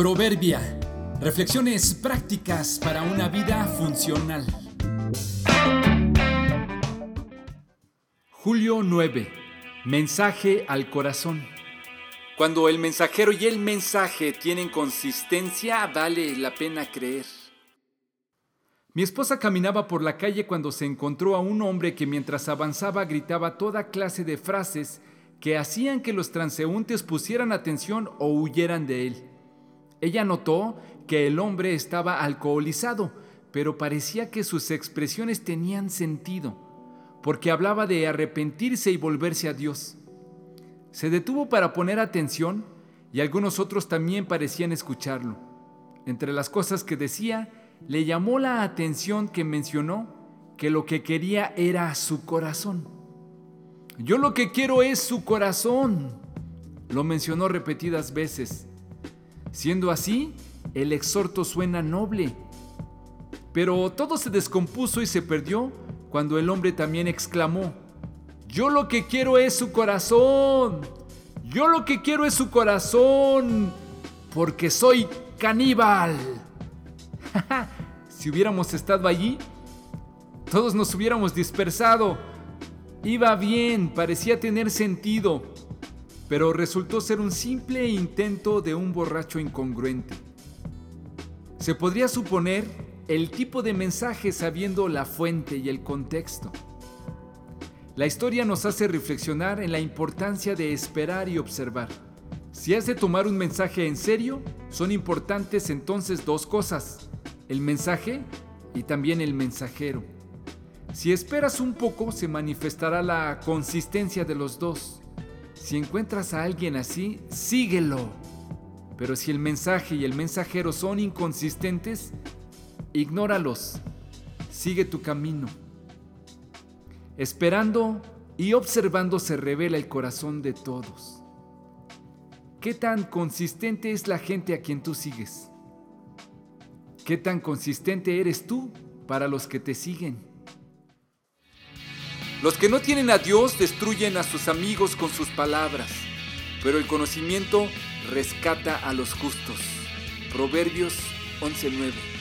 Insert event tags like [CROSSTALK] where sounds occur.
Proverbia. Reflexiones prácticas para una vida funcional. Julio 9. Mensaje al corazón. Cuando el mensajero y el mensaje tienen consistencia, vale la pena creer. Mi esposa caminaba por la calle cuando se encontró a un hombre que mientras avanzaba gritaba toda clase de frases que hacían que los transeúntes pusieran atención o huyeran de él. Ella notó que el hombre estaba alcoholizado, pero parecía que sus expresiones tenían sentido, porque hablaba de arrepentirse y volverse a Dios. Se detuvo para poner atención y algunos otros también parecían escucharlo. Entre las cosas que decía, le llamó la atención que mencionó que lo que quería era su corazón. Yo lo que quiero es su corazón. Lo mencionó repetidas veces. Siendo así, el exhorto suena noble. Pero todo se descompuso y se perdió cuando el hombre también exclamó, yo lo que quiero es su corazón, yo lo que quiero es su corazón, porque soy caníbal. [LAUGHS] si hubiéramos estado allí, todos nos hubiéramos dispersado. Iba bien, parecía tener sentido pero resultó ser un simple intento de un borracho incongruente. Se podría suponer el tipo de mensaje sabiendo la fuente y el contexto. La historia nos hace reflexionar en la importancia de esperar y observar. Si has de tomar un mensaje en serio, son importantes entonces dos cosas, el mensaje y también el mensajero. Si esperas un poco, se manifestará la consistencia de los dos. Si encuentras a alguien así, síguelo. Pero si el mensaje y el mensajero son inconsistentes, ignóralos. Sigue tu camino. Esperando y observando se revela el corazón de todos. ¿Qué tan consistente es la gente a quien tú sigues? ¿Qué tan consistente eres tú para los que te siguen? Los que no tienen a Dios destruyen a sus amigos con sus palabras, pero el conocimiento rescata a los justos. Proverbios 11:9